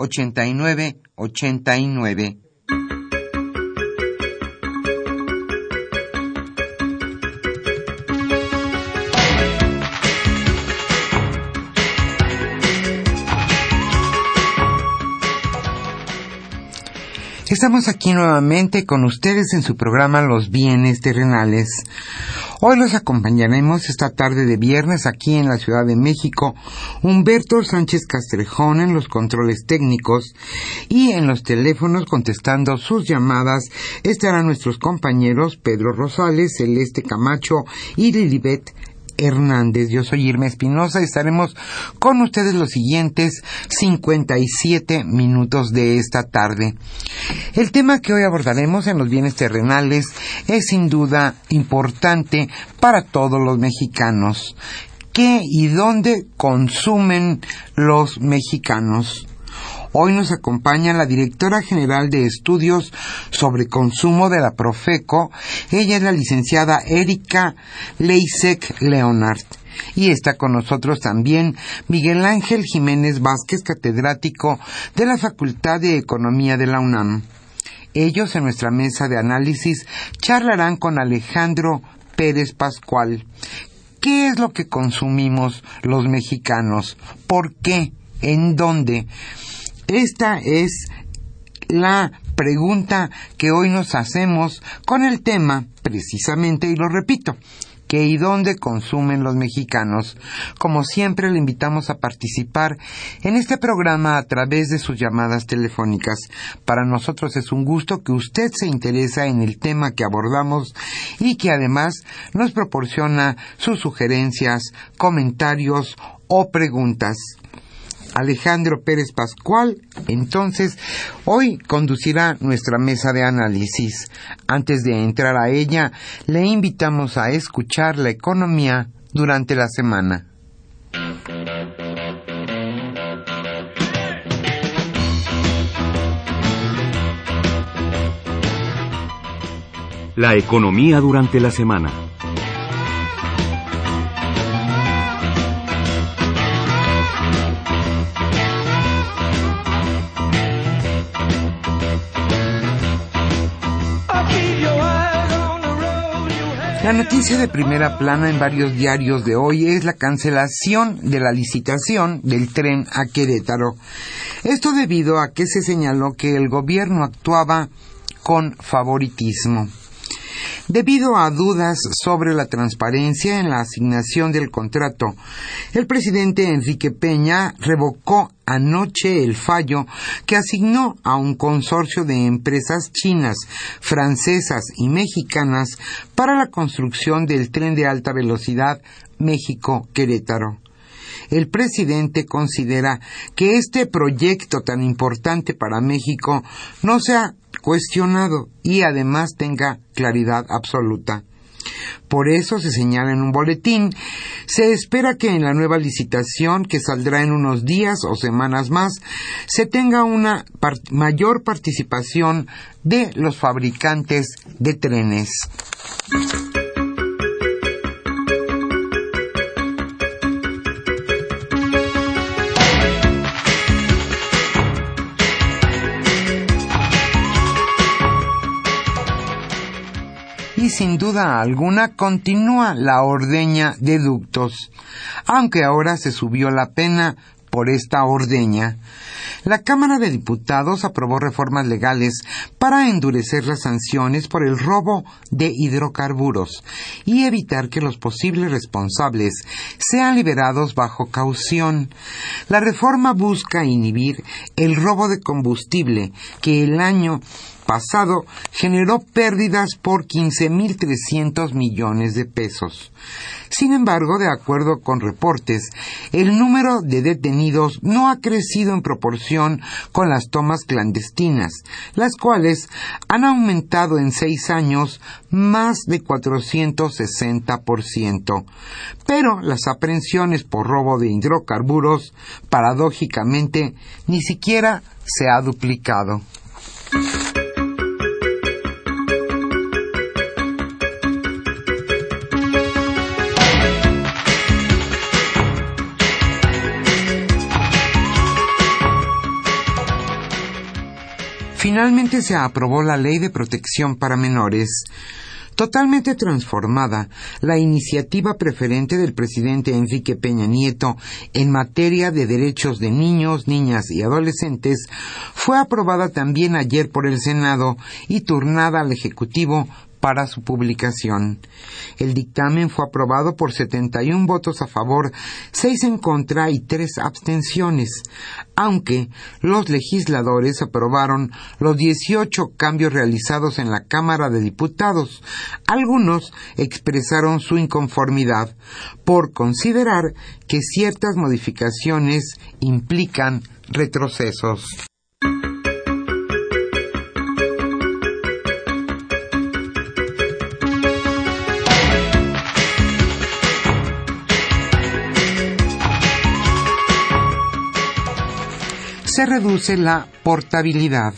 89 89. Estamos aquí nuevamente con ustedes en su programa Los bienes terrenales. Hoy los acompañaremos esta tarde de viernes aquí en la Ciudad de México Humberto Sánchez Castrejón en los controles técnicos y en los teléfonos contestando sus llamadas estarán nuestros compañeros Pedro Rosales, Celeste Camacho y Lilibet Hernández. Yo soy Irma Espinosa y estaremos con ustedes los siguientes 57 minutos de esta tarde. El tema que hoy abordaremos en los bienes terrenales es sin duda importante para todos los mexicanos. ¿Qué y dónde consumen los mexicanos? Hoy nos acompaña la directora general de estudios sobre consumo de la Profeco. Ella es la licenciada Erika Leisek Leonard. Y está con nosotros también Miguel Ángel Jiménez Vázquez, catedrático de la Facultad de Economía de la UNAM. Ellos en nuestra mesa de análisis charlarán con Alejandro Pérez Pascual. ¿Qué es lo que consumimos los mexicanos? ¿Por qué? ¿En dónde? Esta es la pregunta que hoy nos hacemos con el tema, precisamente, y lo repito, ¿qué y dónde consumen los mexicanos. Como siempre, le invitamos a participar en este programa a través de sus llamadas telefónicas. Para nosotros es un gusto que usted se interesa en el tema que abordamos y que además nos proporciona sus sugerencias, comentarios o preguntas. Alejandro Pérez Pascual, entonces, hoy conducirá nuestra mesa de análisis. Antes de entrar a ella, le invitamos a escuchar la economía durante la semana. La economía durante la semana. La noticia de primera plana en varios diarios de hoy es la cancelación de la licitación del tren a Querétaro. Esto debido a que se señaló que el gobierno actuaba con favoritismo. Debido a dudas sobre la transparencia en la asignación del contrato, el presidente Enrique Peña revocó anoche el fallo que asignó a un consorcio de empresas chinas, francesas y mexicanas para la construcción del tren de alta velocidad México-Querétaro. El presidente considera que este proyecto tan importante para México no sea cuestionado y además tenga claridad absoluta. Por eso se señala en un boletín, se espera que en la nueva licitación que saldrá en unos días o semanas más se tenga una mayor participación de los fabricantes de trenes. Sin duda alguna continúa la ordeña de ductos, aunque ahora se subió la pena por esta ordeña. La Cámara de Diputados aprobó reformas legales para endurecer las sanciones por el robo de hidrocarburos y evitar que los posibles responsables sean liberados bajo caución. La reforma busca inhibir el robo de combustible que el año pasado generó pérdidas por 15.300 millones de pesos. Sin embargo, de acuerdo con reportes, el número de detenidos no ha crecido en proporción con las tomas clandestinas, las cuales han aumentado en seis años más de 460%. Pero las aprehensiones por robo de hidrocarburos, paradójicamente, ni siquiera se ha duplicado. Finalmente se aprobó la Ley de Protección para Menores. Totalmente transformada, la iniciativa preferente del presidente Enrique Peña Nieto en materia de derechos de niños, niñas y adolescentes fue aprobada también ayer por el Senado y turnada al Ejecutivo para su publicación. El dictamen fue aprobado por 71 votos a favor, 6 en contra y 3 abstenciones, aunque los legisladores aprobaron los 18 cambios realizados en la Cámara de Diputados. Algunos expresaron su inconformidad por considerar que ciertas modificaciones implican retrocesos. Se reduce la portabilidad.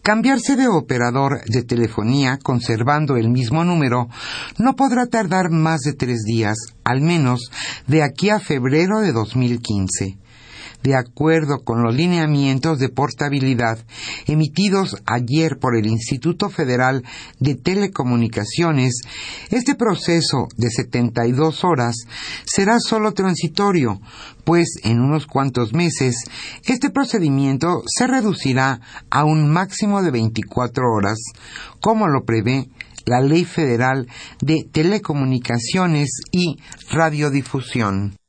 Cambiarse de operador de telefonía conservando el mismo número no podrá tardar más de tres días, al menos de aquí a febrero de 2015 de acuerdo con los lineamientos de portabilidad emitidos ayer por el Instituto Federal de Telecomunicaciones, este proceso de 72 horas será solo transitorio, pues en unos cuantos meses este procedimiento se reducirá a un máximo de 24 horas, como lo prevé la Ley Federal de Telecomunicaciones y Radiodifusión.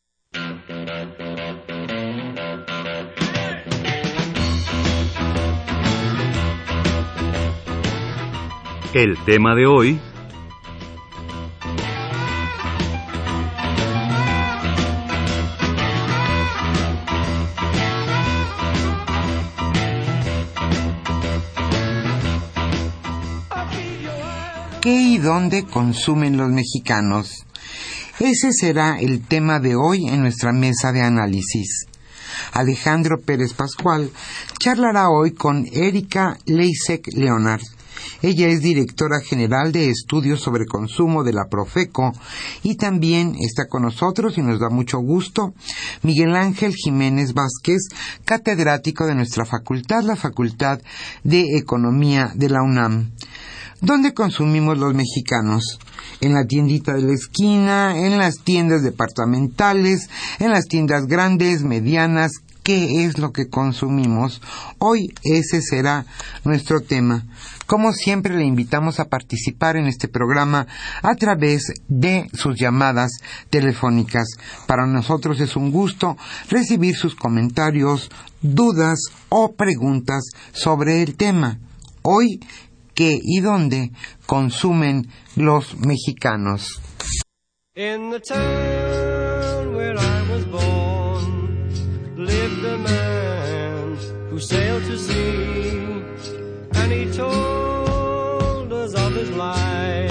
El tema de hoy... ¿Qué y dónde consumen los mexicanos? Ese será el tema de hoy en nuestra mesa de análisis. Alejandro Pérez Pascual charlará hoy con Erika Leisek Leonard, ella es directora general de estudios sobre consumo de la Profeco y también está con nosotros y nos da mucho gusto Miguel Ángel Jiménez Vázquez, catedrático de nuestra facultad, la Facultad de Economía de la UNAM. ¿Dónde consumimos los mexicanos? en la tiendita de la esquina, en las tiendas departamentales, en las tiendas grandes, medianas, qué es lo que consumimos. Hoy ese será nuestro tema. Como siempre, le invitamos a participar en este programa a través de sus llamadas telefónicas. Para nosotros es un gusto recibir sus comentarios, dudas o preguntas sobre el tema. Hoy, ¿qué y dónde consumen los mexicanos? the man who sailed to sea, and he told us of his life.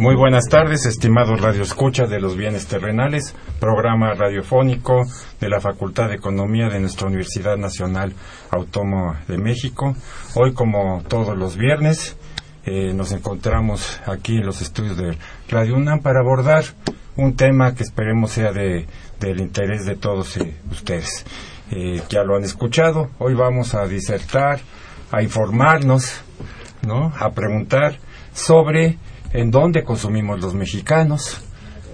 Muy buenas tardes, estimados radioescuchas de los bienes terrenales, programa radiofónico de la Facultad de Economía de nuestra Universidad Nacional Autónoma de México. Hoy, como todos los viernes, eh, nos encontramos aquí en los estudios de Radio UNAM para abordar un tema que esperemos sea de, del interés de todos eh, ustedes. Eh, ya lo han escuchado, hoy vamos a disertar, a informarnos, ¿no? a preguntar sobre en dónde consumimos los mexicanos,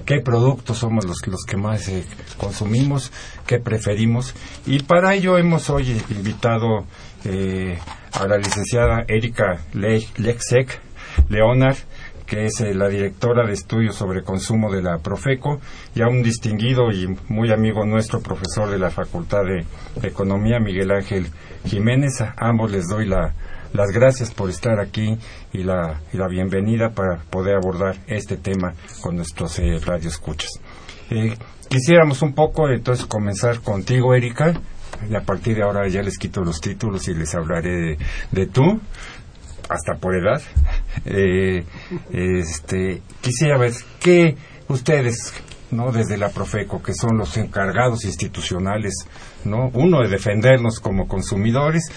qué productos somos los, los que más eh, consumimos, qué preferimos. Y para ello hemos hoy invitado eh, a la licenciada Erika Le Lexek Leonard, que es eh, la directora de estudios sobre consumo de la Profeco, y a un distinguido y muy amigo nuestro, profesor de la Facultad de Economía, Miguel Ángel Jiménez. A ambos les doy la, las gracias por estar aquí y la, y la bienvenida para poder abordar este tema con nuestros eh, radioescuchas. Eh, quisiéramos un poco entonces comenzar contigo, Erika, y a partir de ahora ya les quito los títulos y les hablaré de, de tú, hasta por edad. Eh, este, quisiera ver qué ustedes, ¿no? Desde la Profeco, que son los encargados institucionales, ¿no? Uno de defendernos como consumidores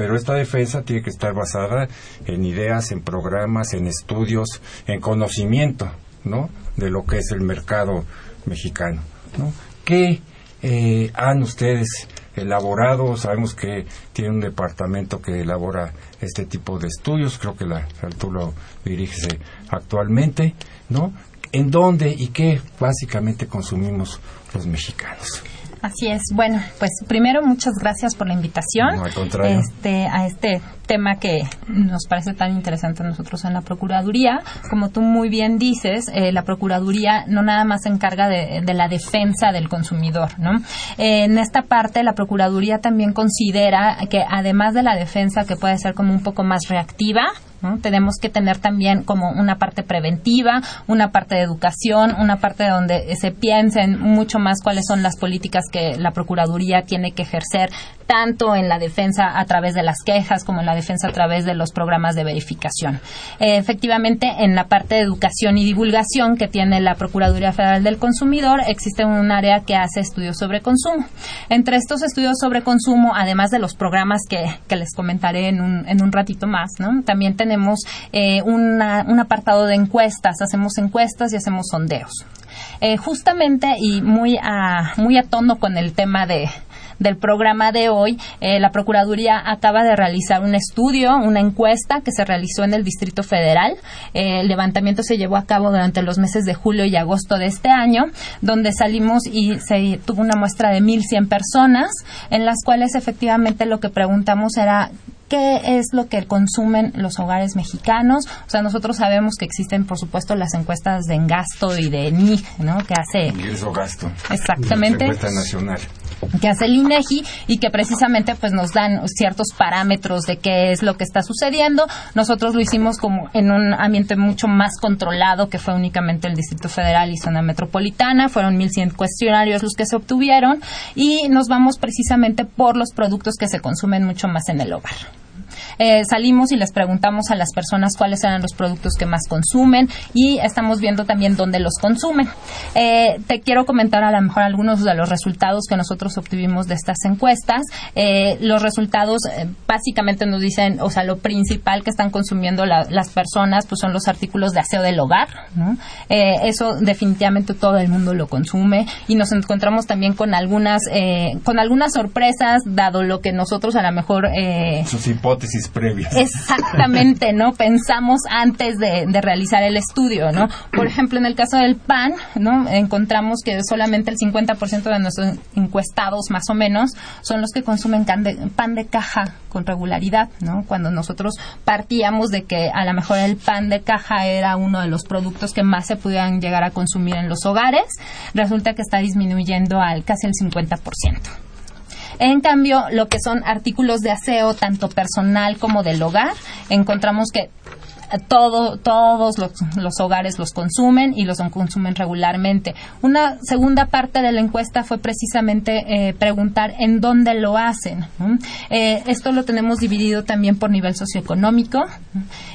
pero esta defensa tiene que estar basada en ideas, en programas, en estudios, en conocimiento, ¿no? De lo que es el mercado mexicano, ¿no? ¿Qué eh, han ustedes elaborado? Sabemos que tiene un departamento que elabora este tipo de estudios, creo que la, tú lo diriges actualmente, ¿no? ¿En dónde y qué básicamente consumimos los mexicanos? Así es. Bueno, pues primero muchas gracias por la invitación. No, al contrario. Este, a este tema que nos parece tan interesante a nosotros en la Procuraduría. Como tú muy bien dices, eh, la Procuraduría no nada más se encarga de, de la defensa del consumidor, ¿no? Eh, en esta parte, la Procuraduría también considera que además de la defensa que puede ser como un poco más reactiva, Tenemos que tener también como una parte preventiva, una parte de educación, una parte donde se piensen mucho más cuáles son las políticas que la Procuraduría tiene que ejercer tanto en la defensa a través de las quejas como en la defensa a través de los programas de verificación. Eh, efectivamente, en la parte de educación y divulgación que tiene la Procuraduría Federal del Consumidor, existe un área que hace estudios sobre consumo. Entre estos estudios sobre consumo, además de los programas que, que les comentaré en un, en un ratito más, ¿no? también tenemos eh, una, un apartado de encuestas, hacemos encuestas y hacemos sondeos. Eh, justamente y muy a, muy a tono con el tema de, del programa de hoy, eh, la Procuraduría acaba de realizar un estudio, una encuesta que se realizó en el Distrito Federal. Eh, el levantamiento se llevó a cabo durante los meses de julio y agosto de este año, donde salimos y se tuvo una muestra de 1.100 personas, en las cuales efectivamente lo que preguntamos era qué es lo que consumen los hogares mexicanos. O sea, nosotros sabemos que existen, por supuesto, las encuestas de Engasto y de NIG, ¿no? Que hace... Ingreso gasto. Exactamente. La encuesta nacional. Que hace el INEGI y que precisamente pues nos dan ciertos parámetros de qué es lo que está sucediendo. Nosotros lo hicimos como en un ambiente mucho más controlado que fue únicamente el Distrito Federal y zona metropolitana. Fueron 1100 cuestionarios los que se obtuvieron y nos vamos precisamente por los productos que se consumen mucho más en el hogar. Eh, salimos y les preguntamos a las personas cuáles eran los productos que más consumen y estamos viendo también dónde los consumen. Eh, te quiero comentar a lo mejor algunos de los resultados que nosotros obtuvimos de estas encuestas. Eh, los resultados eh, básicamente nos dicen, o sea, lo principal que están consumiendo la- las personas pues son los artículos de aseo del hogar. ¿no? Eh, eso definitivamente todo el mundo lo consume y nos encontramos también con algunas eh, con algunas sorpresas dado lo que nosotros a lo mejor hipótesis previas. Exactamente, ¿no? Pensamos antes de, realizar el estudio, ¿no? Por ejemplo, en el caso del pan, ¿no? Encontramos que solamente el 50% de nuestros encuestados, más o menos, son los que consumen pan de caja con regularidad, ¿no? Cuando nosotros partíamos de que a lo mejor el pan de caja era uno de los productos que más se pudieran llegar a consumir en los hogares, resulta que está disminuyendo al casi el 50%. En cambio, lo que son artículos de aseo, tanto personal como del hogar, encontramos que todo, todos los, hogares los consumen y los consumen regularmente. Una segunda parte de la encuesta fue precisamente eh, preguntar en dónde lo hacen. Eh, esto lo tenemos dividido también por nivel socioeconómico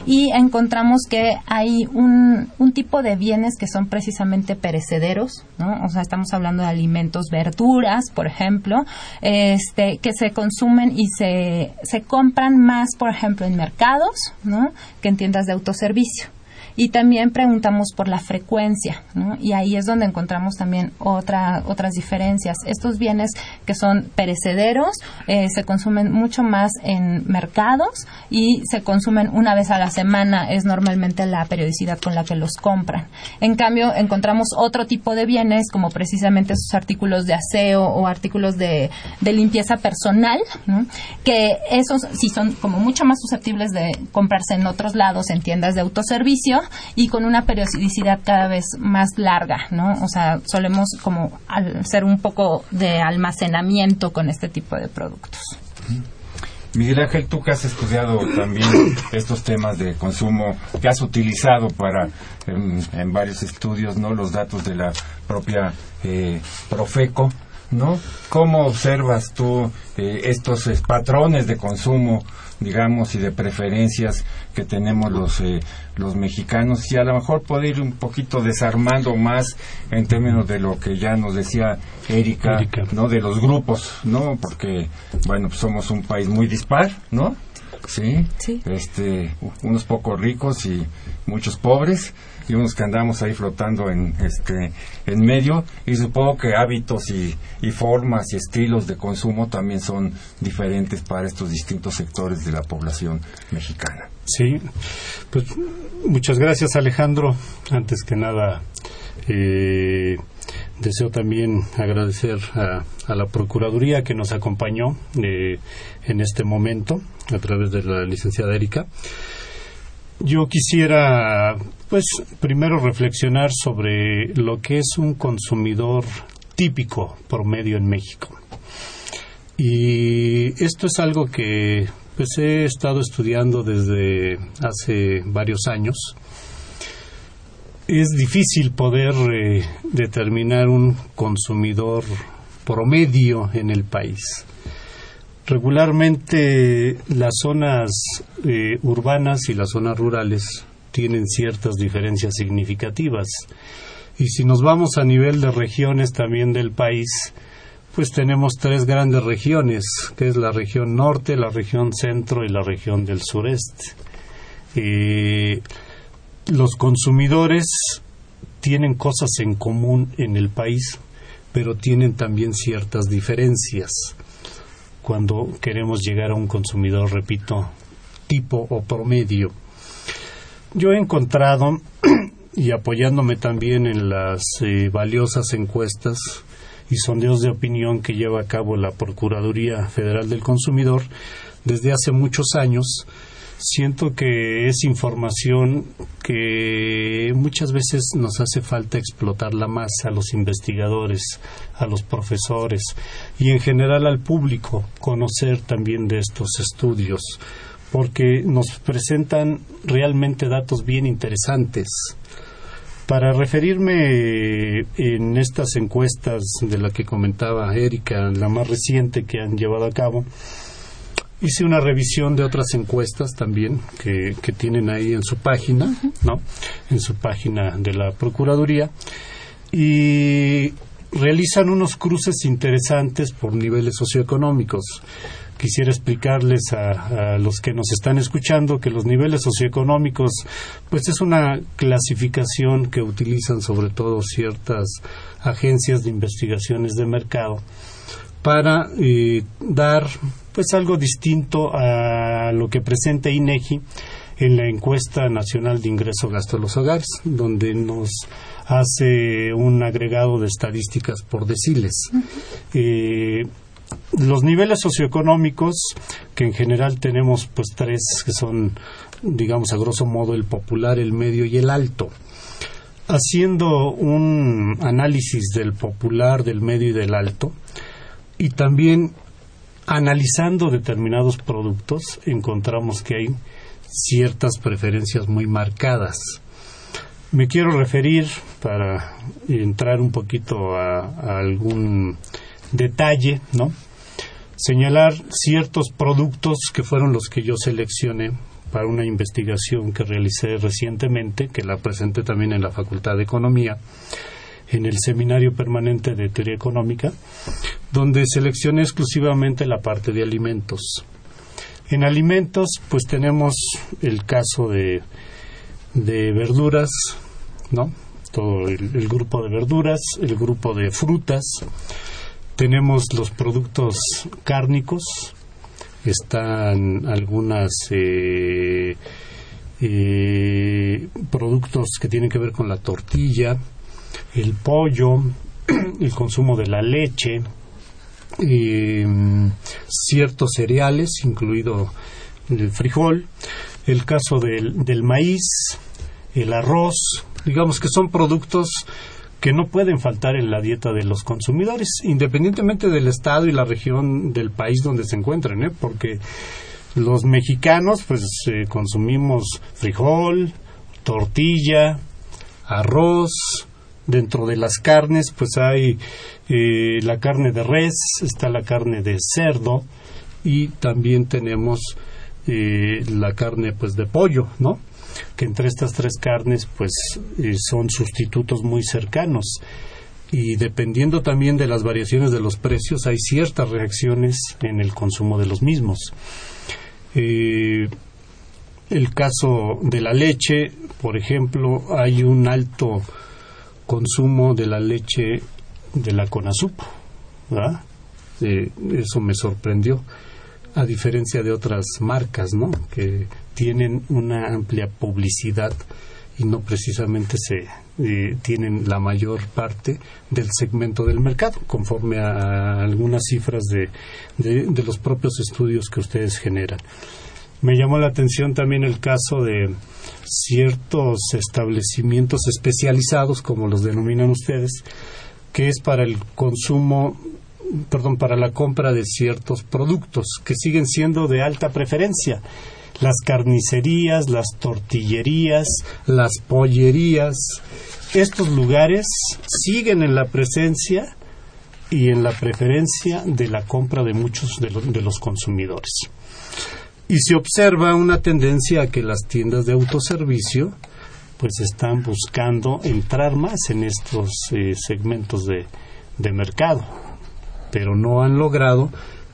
y encontramos que hay un, un tipo de bienes que son precisamente perecederos, ¿no? o sea, estamos hablando de alimentos, verduras, por ejemplo, este, que se consumen y se, se compran más, por ejemplo, en mercados, ¿no? Que en tiendas de autoservicio. Y también preguntamos por la frecuencia, ¿no? Y ahí es donde encontramos también otra, otras diferencias. Estos bienes que son perecederos eh, se consumen mucho más en mercados y se consumen una vez a la semana, es normalmente la periodicidad con la que los compran. En cambio, encontramos otro tipo de bienes, como precisamente esos artículos de aseo o artículos de, de limpieza personal, ¿no? que esos sí son como mucho más susceptibles de comprarse en otros lados, en tiendas de autoservicio, y con una periodicidad cada vez más larga, ¿no? O sea, solemos como ser un poco de almacenamiento con este tipo de productos. Miguel Ángel, tú que has estudiado también estos temas de consumo, que has utilizado para en, en varios estudios, ¿no? Los datos de la propia eh, Profeco, ¿no? ¿Cómo observas tú eh, estos eh, patrones de consumo, digamos, y de preferencias que tenemos los eh, los mexicanos y a lo mejor poder ir un poquito desarmando más en términos de lo que ya nos decía Erika, Erika. ¿no? De los grupos, ¿no? Porque, bueno, pues somos un país muy dispar, ¿no? Sí. Sí. Este, unos pocos ricos y muchos pobres y unos que andamos ahí flotando en este en medio y supongo que hábitos y, y formas y estilos de consumo también son diferentes para estos distintos sectores de la población mexicana. Sí, pues muchas gracias Alejandro. Antes que nada, eh, deseo también agradecer a, a la Procuraduría que nos acompañó eh, en este momento a través de la licenciada Erika. Yo quisiera, pues, primero reflexionar sobre lo que es un consumidor típico promedio en México. Y esto es algo que pues he estado estudiando desde hace varios años. Es difícil poder eh, determinar un consumidor promedio en el país. Regularmente las zonas eh, urbanas y las zonas rurales tienen ciertas diferencias significativas. Y si nos vamos a nivel de regiones también del país, pues tenemos tres grandes regiones, que es la región norte, la región centro y la región del sureste. Eh, los consumidores tienen cosas en común en el país, pero tienen también ciertas diferencias cuando queremos llegar a un consumidor, repito, tipo o promedio. Yo he encontrado, y apoyándome también en las eh, valiosas encuestas y sondeos de opinión que lleva a cabo la Procuraduría Federal del Consumidor desde hace muchos años, siento que es información que muchas veces nos hace falta explotarla más a los investigadores, a los profesores y en general al público conocer también de estos estudios porque nos presentan realmente datos bien interesantes. Para referirme en estas encuestas de la que comentaba Erika, la más reciente que han llevado a cabo, Hice una revisión de otras encuestas también que, que tienen ahí en su página, ¿no? En su página de la Procuraduría. Y realizan unos cruces interesantes por niveles socioeconómicos. Quisiera explicarles a, a los que nos están escuchando que los niveles socioeconómicos, pues es una clasificación que utilizan sobre todo ciertas agencias de investigaciones de mercado para eh, dar pues algo distinto a lo que presenta INEGI en la encuesta nacional de ingreso gasto de los hogares, donde nos hace un agregado de estadísticas por deciles. Eh, los niveles socioeconómicos, que en general tenemos pues tres, que son, digamos, a grosso modo el popular, el medio y el alto. Haciendo un análisis del popular, del medio y del alto, y también analizando determinados productos, encontramos que hay ciertas preferencias muy marcadas. Me quiero referir, para entrar un poquito a, algún detalle, ¿no? Señalar ciertos productos que fueron los que yo seleccioné para una investigación que realicé recientemente, que la presenté también en la Facultad de Economía, en el Seminario Permanente de Teoría Económica, donde seleccioné exclusivamente la parte de alimentos. En alimentos, pues tenemos el caso de, de verduras, ¿no? Todo el, grupo de verduras, el grupo de frutas, tenemos los productos cárnicos, están algunas eh, eh, productos que tienen que ver con la tortilla, el pollo, el consumo de la leche, eh, ciertos cereales, incluido el frijol, el caso del, del maíz, el arroz, digamos que son productos que no pueden faltar en la dieta de los consumidores, independientemente del estado y la región del país donde se encuentren, ¿eh? porque los mexicanos pues eh, consumimos frijol, tortilla, arroz, dentro de las carnes pues hay eh, la carne de res, está la carne de cerdo y también tenemos eh, la carne pues de pollo, ¿no? que entre estas tres carnes pues eh, son sustitutos muy cercanos y dependiendo también de las variaciones de los precios hay ciertas reacciones en el consumo de los mismos. Eh, el caso de la leche, por ejemplo, hay un alto consumo de la leche de la Conasup, ¿verdad? Eh, eso me sorprendió, a diferencia de otras marcas, ¿no? Que tienen una amplia publicidad y no precisamente se eh, tienen la mayor parte del segmento del mercado, conforme a algunas cifras de, de, de los propios estudios que ustedes generan. Me llamó la atención también el caso de ciertos establecimientos especializados, como los denominan ustedes, que es para el consumo, perdón, para la compra de ciertos productos que siguen siendo de alta preferencia. Las carnicerías, las tortillerías, las pollerías, estos lugares siguen en la presencia y en la preferencia de la compra de muchos de, lo, de los consumidores. Y se observa una tendencia a que las tiendas de autoservicio pues están buscando entrar más en estos eh, segmentos de, de mercado, pero no han logrado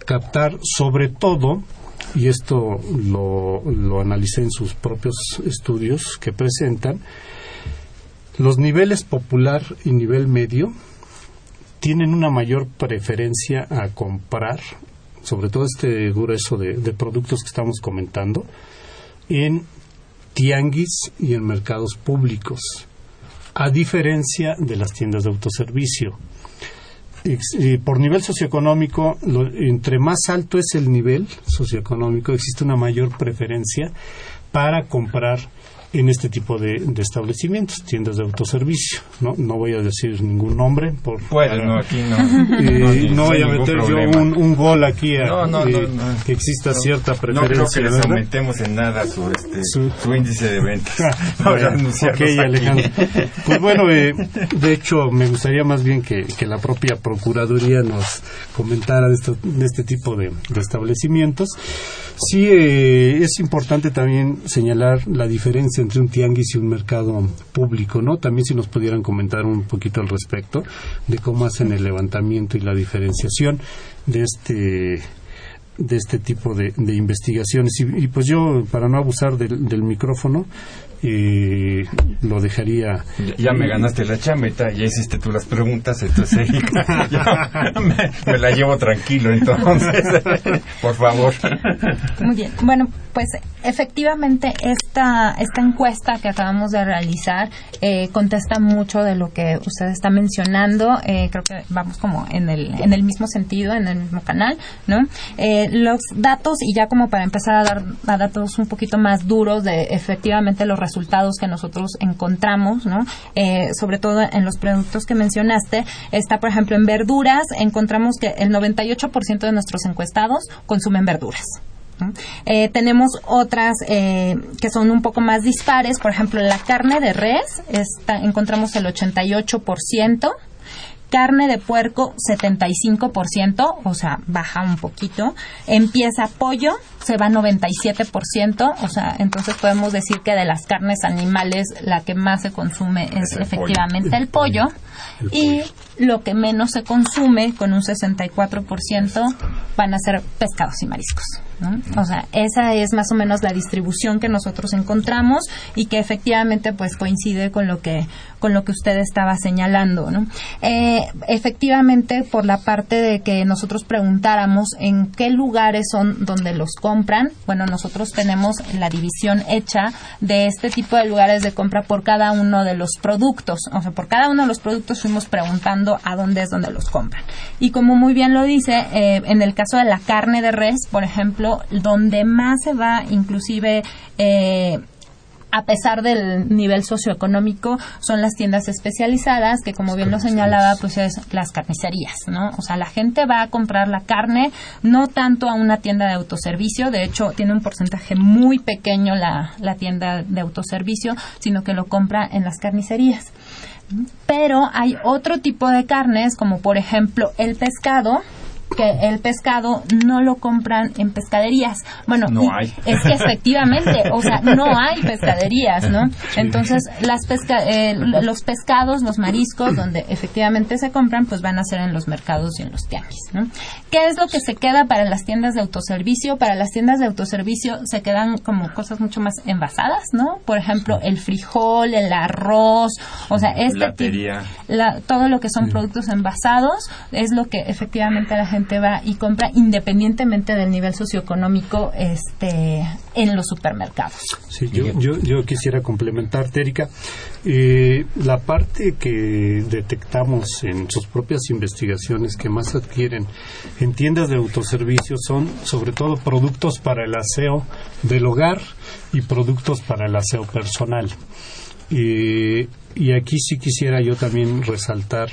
captar sobre todo, y esto lo, lo analicé en sus propios estudios que presentan, los niveles popular y nivel medio tienen una mayor preferencia a comprar sobre todo este grueso de, productos que estamos comentando, en tianguis y en mercados públicos, a diferencia de las tiendas de autoservicio. Y por nivel socioeconómico, entre más alto es el nivel socioeconómico, existe una mayor preferencia para comprar en este tipo de, de establecimientos, tiendas de autoservicio. No, no voy a decir ningún nombre por Puede, no, aquí no. eh, no, voy a meter yo un, un gol aquí a No, no, eh, no, no. que exista cierta No creo preferencia. que les aumentemos en nada su, este, Su- su... índice de ventas. Bueno, anunciarlos ok, aquí. Alejandro. Pues bueno, eh, de hecho, me gustaría más bien que, que la propia Procuraduría nos comentara de, esto- de este tipo de, de establecimientos. Sí, eh, es importante también señalar la diferencia entre un tianguis y un mercado público, ¿no? También si nos pudieran comentar un poquito al respecto de cómo hacen el levantamiento y la diferenciación de este de este tipo de, investigaciones. Y, y pues yo, para no abusar del micrófono, eh, lo dejaría. Ya, ya me ganaste la chamba y ta- ya hiciste tú las preguntas, entonces ya me, me la llevo tranquilo, entonces, por favor. Muy bien. Bueno, pues efectivamente esta, esta encuesta que acabamos de realizar eh, contesta mucho de lo que usted está mencionando. Eh, creo que vamos como en el, en el mismo sentido, en el mismo canal, ¿no? Eh, los datos, y ya como para empezar a dar a datos un poquito más duros de efectivamente los resultados que nosotros encontramos, ¿no? Eh, sobre todo en los productos que mencionaste, está por ejemplo en verduras, encontramos que el 98% de nuestros encuestados consumen verduras. Eh, tenemos otras eh, que son un poco más dispares, por ejemplo, la carne de res, está, encontramos el 88%, carne de puerco 75%, o sea, baja un poquito, empieza pollo, se va 97%, o sea, entonces podemos decir que de las carnes animales la que más se consume es, el efectivamente el pollo, y lo que menos se consume con un 64% van a ser pescados y mariscos. ¿no? O sea, esa es más o menos la distribución que nosotros encontramos y que efectivamente pues coincide con lo que con lo que usted estaba señalando, ¿no? Eh, efectivamente por la parte de que nosotros preguntáramos en qué lugares son donde los compran, bueno nosotros tenemos la división hecha de este tipo de lugares de compra por cada uno de los productos, o sea por cada uno de los productos fuimos preguntando a dónde es donde los compran y como muy bien lo dice eh, en el caso de la carne de res, por ejemplo donde más se va inclusive eh, a pesar del nivel socioeconómico, son las tiendas especializadas, que como bien lo señalaba, pues es las carnicerías, ¿no? O sea, la gente va a comprar la carne no tanto a una tienda de autoservicio, de hecho tiene un porcentaje muy pequeño la, la tienda de autoservicio, sino que lo compra en las carnicerías. Pero hay otro tipo de carnes, como por ejemplo el pescado, que el pescado no lo compran en pescaderías. Bueno, No hay. es que efectivamente, o sea, no hay pescaderías, ¿no? Entonces, las pesca eh, los pescados, los mariscos, donde efectivamente se compran, pues van a ser en los mercados y en los tianguis, ¿no? ¿Qué es lo que se queda para las tiendas de autoservicio? Para las tiendas de autoservicio se quedan como cosas mucho más envasadas, ¿no? Por ejemplo, el frijol, el arroz, o sea, este la- todo lo que son productos envasados es lo que efectivamente la gente va y compra independientemente del nivel socioeconómico este en los supermercados. Sí, yo, yo, yo quisiera complementar, Erika. Eh, la parte que detectamos en sus propias investigaciones que más adquieren en tiendas de autoservicio son sobre todo productos para el aseo del hogar y productos para el aseo personal. Eh, y aquí sí quisiera yo también resaltar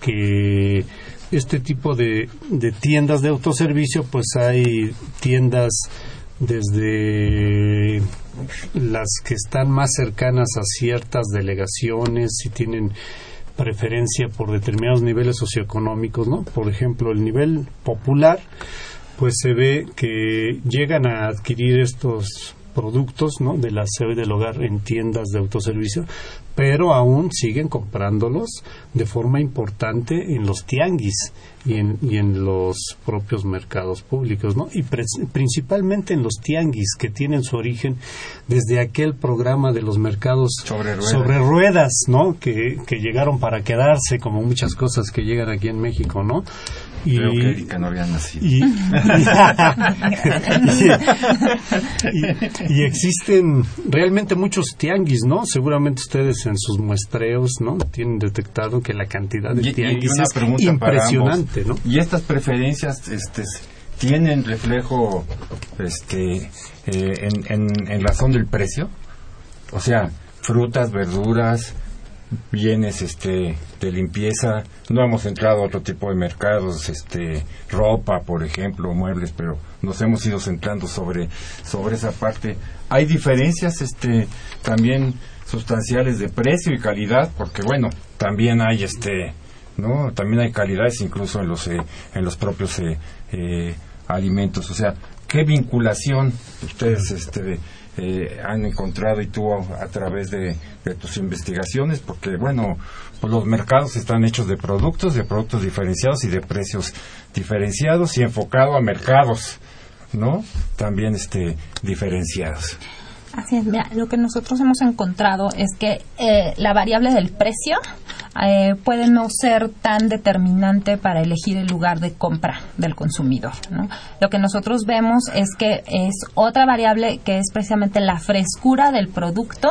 que este tipo de, de tiendas de autoservicio, pues hay tiendas desde las que están más cercanas a ciertas delegaciones y tienen preferencia por determinados niveles socioeconómicos, ¿no? Por ejemplo, el nivel popular, pues se ve que llegan a adquirir estos productos, ¿no? Del aseo y del hogar en tiendas de autoservicio, pero aún siguen comprándolos de forma importante en los tianguis y en, y en los propios mercados públicos, ¿no? Y pre- principalmente en los tianguis que tienen su origen desde aquel programa de los mercados Sobre ruedas. sobre ruedas, ¿no? Que, que llegaron para quedarse, como muchas cosas que llegan aquí en México, ¿no? Y, Creo que Erika no había nacido. y, y- y existen realmente muchos tianguis, ¿no? Seguramente ustedes en sus muestreos, ¿no? Tienen detectado que la cantidad de Y- y tianguis una es impresionante, ¿no? ¿Y estas preferencias este, tienen reflejo este, eh, en, en, en razón del precio? o sea, frutas, verduras, bienes este de limpieza no hemos entrado a otro tipo de mercados este ropa por ejemplo muebles pero nos hemos ido centrando sobre sobre esa parte hay diferencias este también sustanciales de precio y calidad porque bueno también hay este no también hay calidades incluso en los eh, en los propios eh, eh, alimentos. O sea qué vinculación ustedes este eh, han encontrado y tú a, a través de, de tus investigaciones porque bueno pues los mercados están hechos de productos de productos diferenciados y de precios diferenciados y enfocado a mercados no también este diferenciados Así es, mira, lo que nosotros hemos encontrado es que eh, la variable del precio eh, puede no ser tan determinante para elegir el lugar de compra del consumidor. ¿no? Lo que nosotros vemos es que es otra variable que es precisamente la frescura del producto,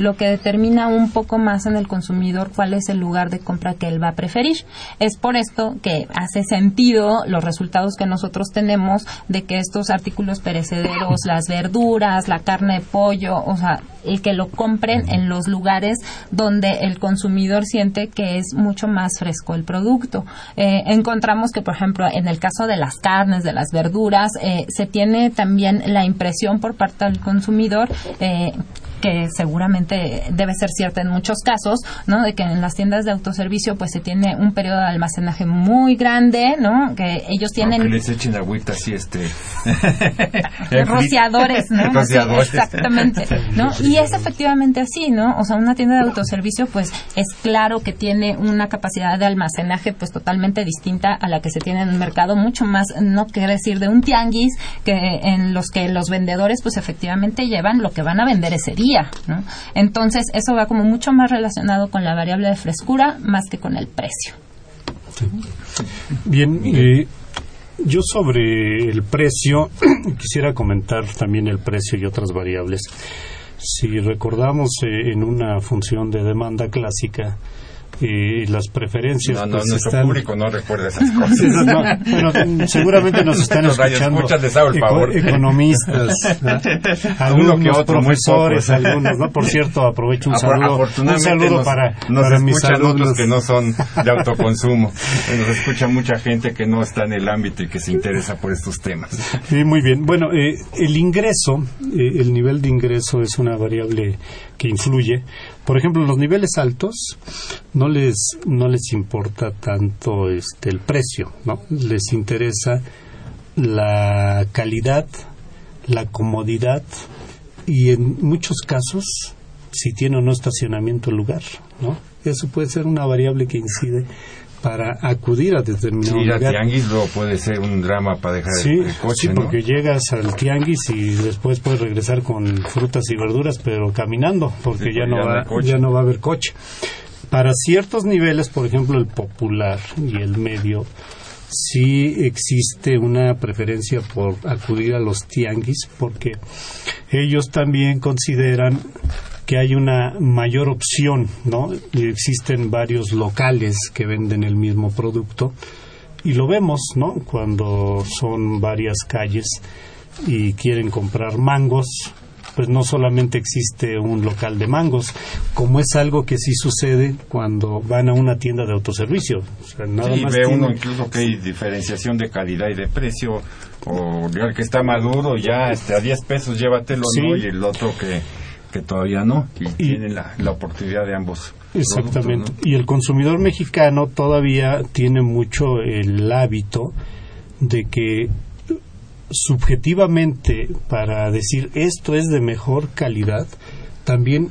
lo que determina un poco más en el consumidor cuál es el lugar de compra que él va a preferir. Es por esto que hace sentido los resultados que nosotros tenemos de que estos artículos perecederos, las verduras, la carne de pollo, o sea, el que lo compren en los lugares donde el consumidor siente que es mucho más fresco el producto. Eh, encontramos que, por ejemplo, en el caso de las carnes, de las verduras, eh, se tiene también la impresión por parte del consumidor eh, que seguramente debe ser cierta en muchos casos, ¿no? De que en las tiendas de autoservicio pues se tiene un periodo de almacenaje muy grande, ¿no? Que ellos tienen Aunque les echen agüita así este rociadores, ¿no? Rociadores. Exactamente, ¿no? Y es efectivamente así, ¿no? O sea, una tienda de autoservicio, pues, es claro que tiene una capacidad de almacenaje, pues, totalmente distinta a la que se tiene en un mercado, mucho más, no quiere decir de un tianguis, que en los que los vendedores, pues, efectivamente llevan lo que van a vender ese día, Entonces, eso va como mucho más relacionado con la variable de frescura, más que con el precio. Bien, eh, yo sobre el precio quisiera comentar también el precio y otras variables. Si recordamos eh, en una función de demanda clásica, eh, las preferencias no, no, pues, nuestro están público no recuerda esas cosas Sí, no, no, bueno, seguramente nos están Los escuchando les hago el eco- favor. economistas, ¿no? Alguno algunos que otro, profesores, pocos. algunos, ¿no? Por cierto, aprovecho un saludo, un saludo nos, para, nos para mis alumnos. otros que no son de autoconsumo. Nos escucha mucha gente que no está en el ámbito y que se interesa por estos temas. Sí, muy bien. Bueno, eh, el ingreso, eh, el nivel de ingreso es una variable que influye. Por ejemplo, los niveles altos no les no les importa tanto este el precio, ¿no? Les interesa la calidad, la comodidad y en muchos casos si tiene o no estacionamiento el lugar, ¿no? Eso puede ser una variable que incide para acudir a determinado Ir a lugar. tianguis luego puede ser un drama para dejar Sí, el, el coche, sí, ¿no? porque llegas al tianguis y después puedes regresar con frutas y verduras, pero caminando, porque Sí, ya, no no va, ya no va a haber coche. Para ciertos niveles, por ejemplo, el popular y el medio, sí existe una preferencia por acudir a los tianguis, porque ellos también consideran que hay una mayor opción, ¿no? Existen varios locales que venden el mismo producto y lo vemos, ¿no? Cuando son varias calles y quieren comprar mangos, pues no solamente existe un local de mangos, como es algo que sí sucede cuando van a una tienda de autoservicio. O sea, nada Sí, más ve uno incluso que hay diferenciación de calidad y de precio. O el que está maduro, ya este, a 10 pesos llévatelo, Sí. ¿no? Y el otro que, que todavía no. Y, Y- tiene la, la oportunidad de ambos. Exactamente. Y el consumidor mexicano todavía tiene mucho el hábito de que subjetivamente para decir esto es de mejor calidad, también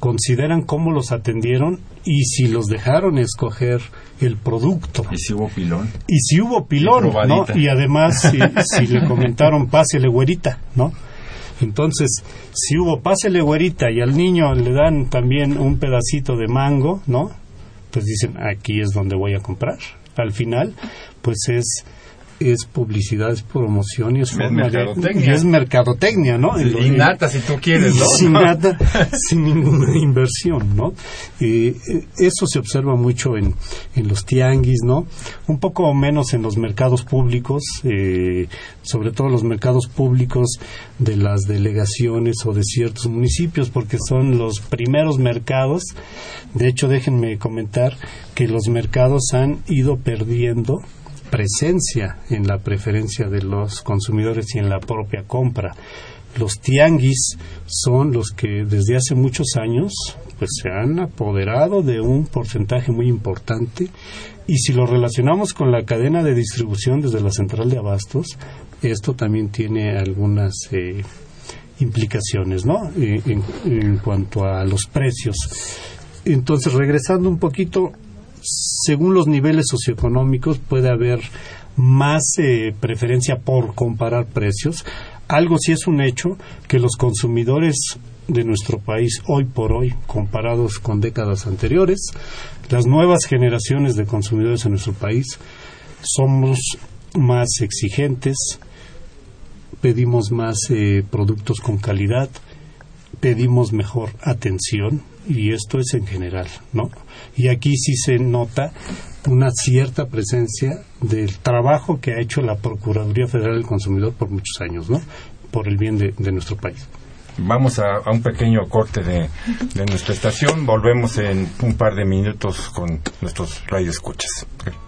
consideran cómo los atendieron y si los dejaron escoger el producto. Y si hubo pilón. Y si hubo pilón, Y ¿no? Y además si, si le comentaron pásele güerita, ¿no? Entonces, si hubo pásele güerita y al niño le dan también un pedacito de mango, ¿no? Pues dicen, aquí es donde voy a comprar. Al final, pues es es publicidad, es promoción y es, Es mercadotecnia. y es mercadotecnia, ¿no? En- Innata, si tú quieres, ¿no? sin nada, sin ninguna inversión, ¿no? Eh, eso se observa mucho en, en los tianguis, ¿no? Un poco menos en los mercados públicos, eh, sobre todo los mercados públicos de las delegaciones o de ciertos municipios, porque son los primeros mercados. De hecho, déjenme comentar que los mercados han ido perdiendo presencia en la preferencia de los consumidores y en la propia compra. Los tianguis son los que desde hace muchos años pues se han apoderado de un porcentaje muy importante y si lo relacionamos con la cadena de distribución desde la central de abastos, esto también tiene algunas eh, implicaciones, ¿no? Eh, en, en cuanto a los precios. Entonces, regresando un poquito, según los niveles socioeconómicos puede haber más eh, preferencia por comparar precios. Algo sí es un hecho que los consumidores de nuestro país hoy por hoy, comparados con décadas anteriores, las nuevas generaciones de consumidores en nuestro país somos más exigentes, pedimos más eh, productos con calidad, pedimos mejor atención y esto es en general, ¿no? Y aquí sí se nota una cierta presencia del trabajo que ha hecho la Procuraduría Federal del Consumidor por muchos años, ¿no? Por el bien de, nuestro país. Vamos a, un pequeño corte de, de nuestra estación. Volvemos en un par de minutos con nuestros radioescuchas. Here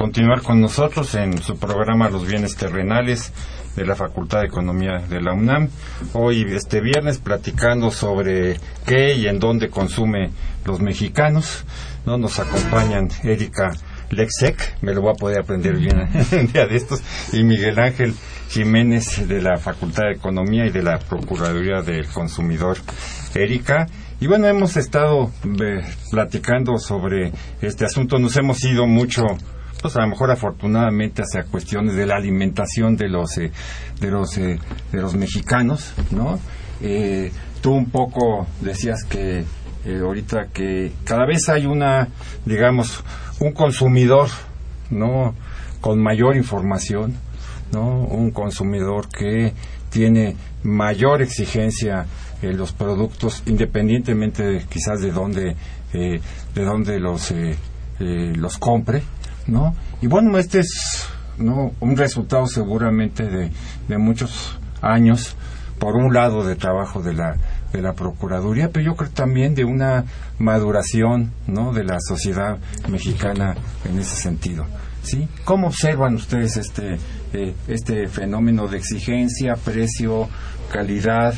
continuar con nosotros en su programa Los bienes terrenales de la Facultad de Economía de la UNAM. Hoy, este viernes, platicando sobre qué y en dónde consume los mexicanos. ¿no? Nos acompañan Erika Lexec, me lo voy a poder aprender bien un día de estos, y Miguel Ángel Jiménez de la Facultad de Economía y de la Procuraduría del Consumidor. Erika, y bueno, hemos estado eh, platicando sobre este asunto, nos hemos ido mucho pues a lo mejor afortunadamente hacia cuestiones de la alimentación de los eh, de los eh, de los mexicanos no Eh, tú un poco decías que eh, ahorita que cada vez hay una digamos un consumidor no con mayor información no un consumidor que tiene mayor exigencia eh, los productos, independientemente de, quizás de dónde, eh, de dónde los, eh, los compre, ¿no? Y bueno, este es ¿no? un resultado seguramente de, de muchos años, por un lado, de trabajo de la, de la Procuraduría, pero yo creo también de una maduración ¿no? de la sociedad mexicana en ese sentido. ¿sí? ¿Cómo observan ustedes este, eh, este fenómeno de exigencia, precio, calidad,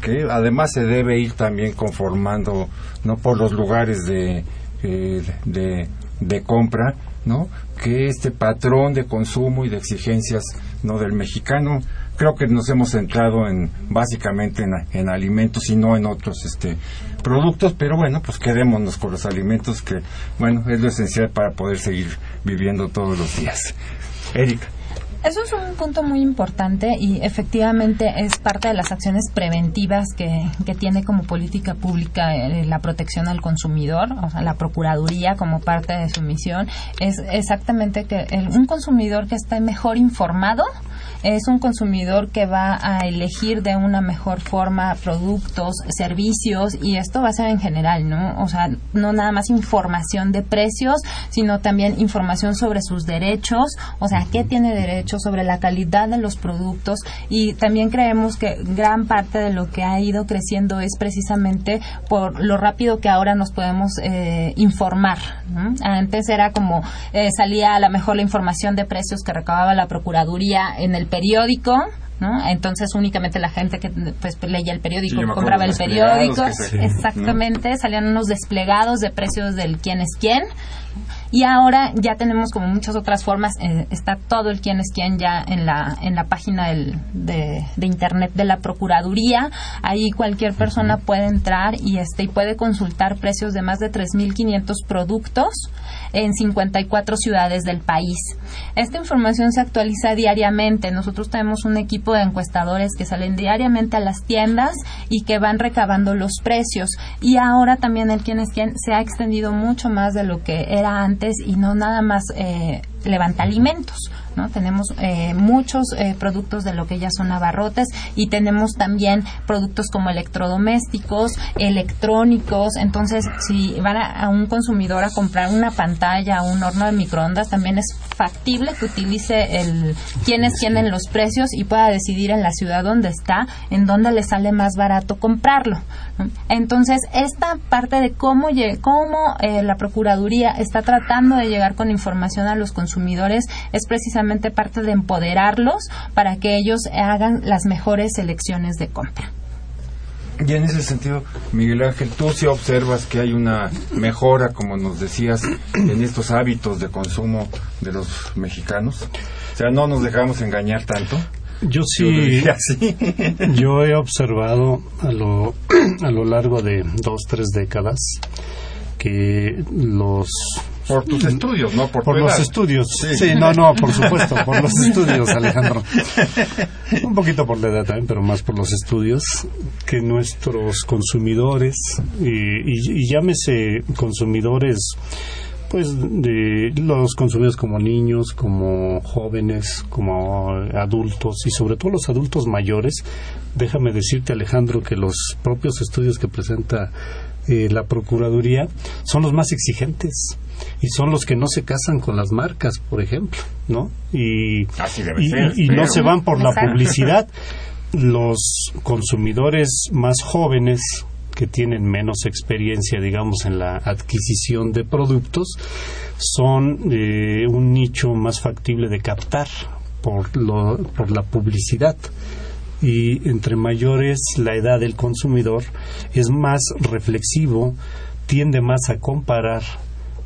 que además se debe ir también conformando no por los lugares de, eh, de, de compra, ¿no? que este patrón de consumo y de exigencias no del mexicano creo que nos hemos centrado en básicamente en, en alimentos y no en otros este productos pero bueno pues quedémonos con los alimentos que bueno es lo esencial para poder seguir viviendo todos los días. Erika Eso es un punto muy importante y efectivamente es parte de las acciones preventivas que, que tiene como política pública eh, la protección al consumidor, o sea, la Procuraduría como parte de su misión, es exactamente que el- un consumidor que esté mejor informado es un consumidor que va a elegir de una mejor forma productos, servicios y esto va a ser en general, ¿no? O sea, no nada más información de precios, sino también información sobre sus derechos, o sea, qué tiene derecho sobre la calidad de los productos y también creemos que gran parte de lo que ha ido creciendo es precisamente por lo rápido que ahora nos podemos eh, informar. Antes era como eh, salía a lo mejor la información de precios que recababa la Procuraduría en el periódico. ¿No? Entonces únicamente la gente que pues leía el periódico Sí, compraba el periódico, se- exactamente, salían unos desplegados de precios del quién es quién y ahora ya tenemos como muchas otras formas eh, está todo el quién es quién ya en la en la página del- de, de internet de la procuraduría ahí cualquier persona puede entrar y este y puede consultar precios de más de 3.500 productos en 54 ciudades del país. Esta información se actualiza diariamente. Nosotros tenemos un equipo de encuestadores que salen diariamente a las tiendas y que van recabando los precios. Y ahora también el quién es quién se ha extendido mucho más de lo que era antes y no nada más eh, levanta alimentos. ¿No? Tenemos eh, muchos eh, productos de lo que ya son abarrotes y tenemos también productos como electrodomésticos, electrónicos. Entonces, si van a, a un consumidor a comprar una pantalla, un horno de microondas, también es factible que utilice el quién es quién en los precios y pueda decidir en la ciudad donde está, en dónde le sale más barato comprarlo. ¿no? Entonces, esta parte de cómo, cómo eh, la Procuraduría está tratando de llegar con información a los consumidores es precisamente parte de empoderarlos para que ellos hagan las mejores elecciones de compra. Y en ese sentido, Miguel Ángel, tú sí observas que hay una mejora, como nos decías, en estos hábitos de consumo de los mexicanos. O sea, no nos dejamos engañar tanto. Yo sí, yo he observado a lo, a lo largo de dos, tres décadas que los Por tus estudios, no por, por los edad. estudios. Sí. Sí. no, no, por supuesto, por los estudios, Alejandro. Un poquito por la edad también, pero más por los estudios, que nuestros consumidores, y, y- y llámese consumidores, pues de los consumidores como niños, como jóvenes, como adultos y sobre todo los adultos mayores, déjame decirte Alejandro que los propios estudios que presenta eh, la Procuraduría son los más exigentes y son los que no se casan con las marcas, por ejemplo, ¿no? Y, Así debe y- ser, y- y no se van por la publicidad. Los consumidores más jóvenes que tienen menos experiencia, digamos, en la adquisición de productos, son eh, un nicho más factible de captar por, lo, por la publicidad y entre mayores la edad del consumidor es más reflexivo, tiende más a comparar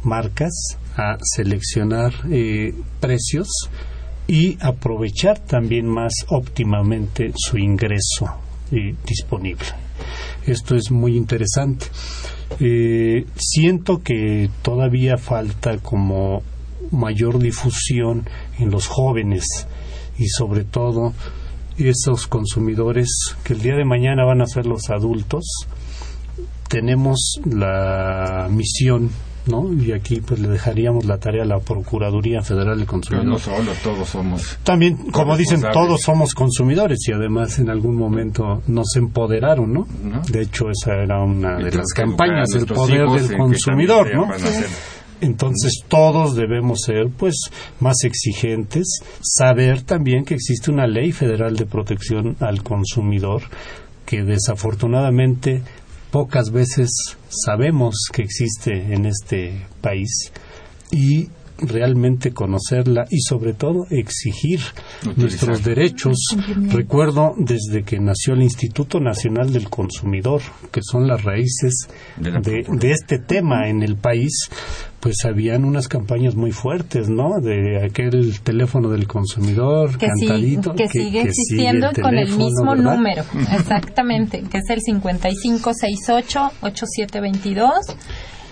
marcas, a seleccionar eh, precios y aprovechar también más óptimamente su ingreso eh, disponible. Esto es muy interesante. Eh, siento que todavía falta como mayor difusión en los jóvenes y sobre todo esos consumidores que el día de mañana van a ser los adultos. Tenemos la misión ¿no? Y aquí pues le dejaríamos la tarea a la Procuraduría Federal de Pero Consumidor. no solo, todos somos. También, como dicen, todos somos consumidores y además en algún momento nos empoderaron, ¿no? ¿No? De hecho, esa era una de las campañas, el poder del consumidor, ¿no? Entonces todos debemos ser pues más exigentes, saber también que existe una ley federal de protección al consumidor que desafortunadamente pocas veces sabemos que existe en este país. Y realmente conocerla y sobre todo exigir nuestros derechos. Recuerdo desde que nació el Instituto Nacional del Consumidor, que son las raíces De la de, Procuraduría. de este tema en el país, pues habían unas campañas muy fuertes, ¿no? De aquel teléfono del consumidor, que, sí- cantadito, que sigue que existiendo sigue con el mismo ¿verdad? número, exactamente, que es el 5568-8722.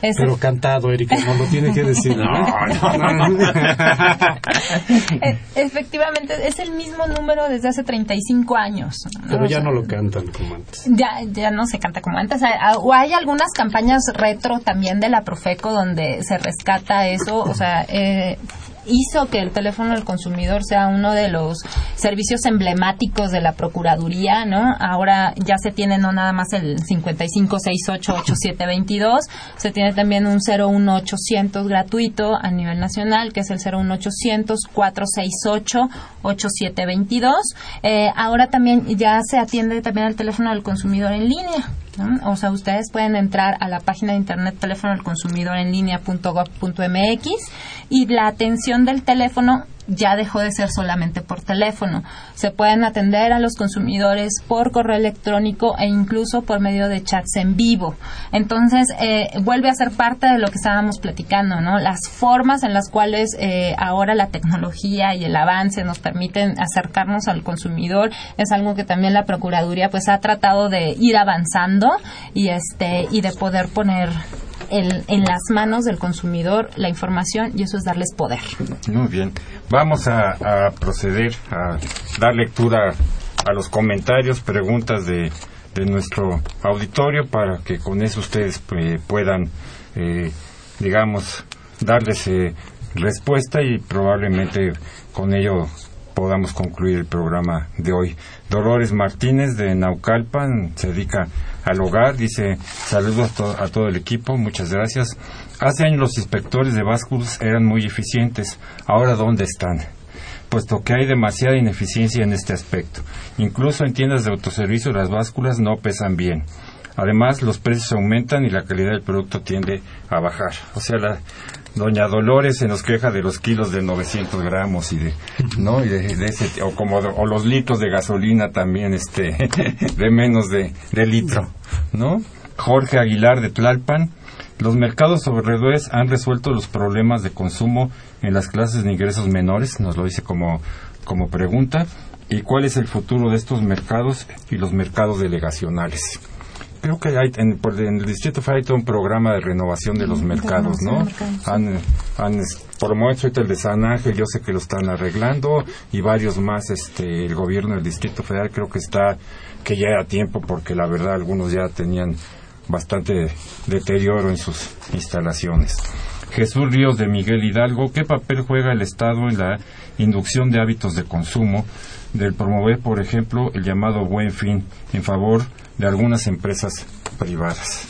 Pero cantado, Erika, no lo tiene que decir. ¿no? e- efectivamente, es el mismo número desde hace 35 años. Pero O ya sea, no lo cantan como antes. ya, ya no se canta como antes. O hay algunas campañas retro también de la Profeco donde se rescata eso. O sea, eh, hizo que el teléfono del consumidor sea uno de los servicios emblemáticos de la Procuraduría, ¿no? Ahora ya se tiene no nada más el 55688722, se tiene también un 01800 gratuito a nivel nacional, que es el 01800 468 8722. Eh, ahora también ya se atiende también al teléfono del consumidor en línea. O sea, ustedes pueden entrar a la página de internet teléfono del consumidor en línea.gov.mx y la atención del teléfono ya dejó de ser solamente por teléfono. Se pueden atender a los consumidores por correo electrónico e incluso por medio de chats en vivo. Entonces, eh, vuelve a ser parte de lo que estábamos platicando, ¿no? Las formas en las cuales eh, ahora la tecnología y el avance nos permiten acercarnos al consumidor es algo que también la Procuraduría pues ha tratado de ir avanzando y este y de poder poner el- en las manos del consumidor la información y eso es darles poder. Muy bien. Vamos a, a proceder a dar lectura a los comentarios, preguntas de, de nuestro auditorio para que con eso ustedes eh, puedan, eh, digamos, darles eh, respuesta y probablemente con ello podamos concluir el programa de hoy. Dolores Martínez de Naucalpan se dedica al hogar, dice saludos a, to- a todo el equipo, muchas gracias. Hace años los inspectores de básculos eran muy eficientes, ahora ¿dónde están? Puesto que hay demasiada ineficiencia en este aspecto. Incluso en tiendas de autoservicio las básculas no pesan bien. Además, los precios aumentan y la calidad del producto tiende a bajar. O sea, la doña Dolores se nos queja de los kilos de 900 gramos y de, ¿no? Y de, ese, o como, o los litros de gasolina también, este, de menos de, de litro, ¿no? Jorge Aguilar de Tlalpan. Los mercados alrededores han resuelto los problemas de consumo en las clases de ingresos menores, nos lo dice como, como pregunta. ¿Y cuál es el futuro de estos mercados y los mercados delegacionales? Creo que hay, en, por- en el Distrito Federal hay todo un programa de renovación de los mercados, ¿no? mercados. Han, han, por menos ahorita el de San Ángel, yo sé que lo están arreglando y varios más, este, el gobierno del Distrito Federal creo que está, que ya era tiempo porque la verdad algunos ya tenían bastante deterioro en sus instalaciones. Jesús Ríos de Miguel Hidalgo, ¿qué papel juega el Estado en la inducción de hábitos de consumo, del promover, por ejemplo, el llamado buen fin en favor de algunas empresas privadas?